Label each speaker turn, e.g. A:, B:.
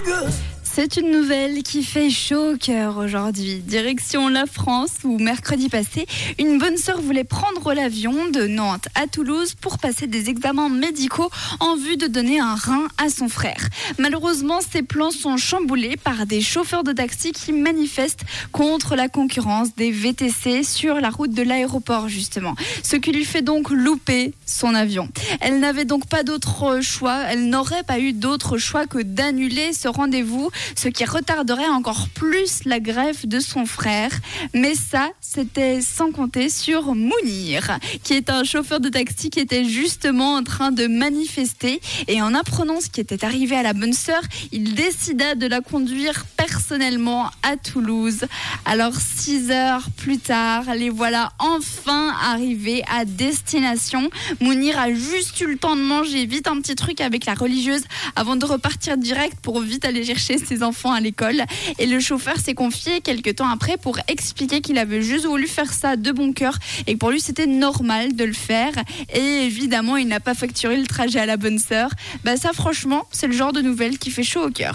A: nigga. C'est une nouvelle qui fait chaud au cœur aujourd'hui. Direction la France où mercredi passé, une bonne sœur voulait prendre l'avion de Nantes à Toulouse pour passer des examens médicaux en vue de donner un rein à son frère. Malheureusement, ses plans sont chamboulés par des chauffeurs de taxi qui manifestent contre la concurrence des VTC sur la route de l'aéroport justement. Ce qui lui fait donc louper son avion. Elle n'avait donc pas d'autre choix, elle n'aurait pas eu d'autre choix que d'annuler ce rendez-vous ce qui retarderait encore plus la greffe de son frère. Mais ça, c'était sans compter sur Mounir, qui est un chauffeur de taxi qui était justement en train de manifester. Et en apprenant ce qui était arrivé à la bonne sœur, il décida de la conduire personnellement à Toulouse. Alors, six heures plus tard, les voilà enfin arrivés à destination. Mounir a juste eu le temps de manger vite un petit truc avec la religieuse avant de repartir direct pour vite aller chercher enfants à l'école. Et le chauffeur s'est confié quelques temps après pour expliquer qu'il avait juste voulu faire ça de bon cœur et que pour lui c'était normal de le faire. Et évidemment, il n'a pas facturé le trajet à la bonne sœur. Bah ça, franchement, c'est le genre de nouvelle qui fait chaud au cœur.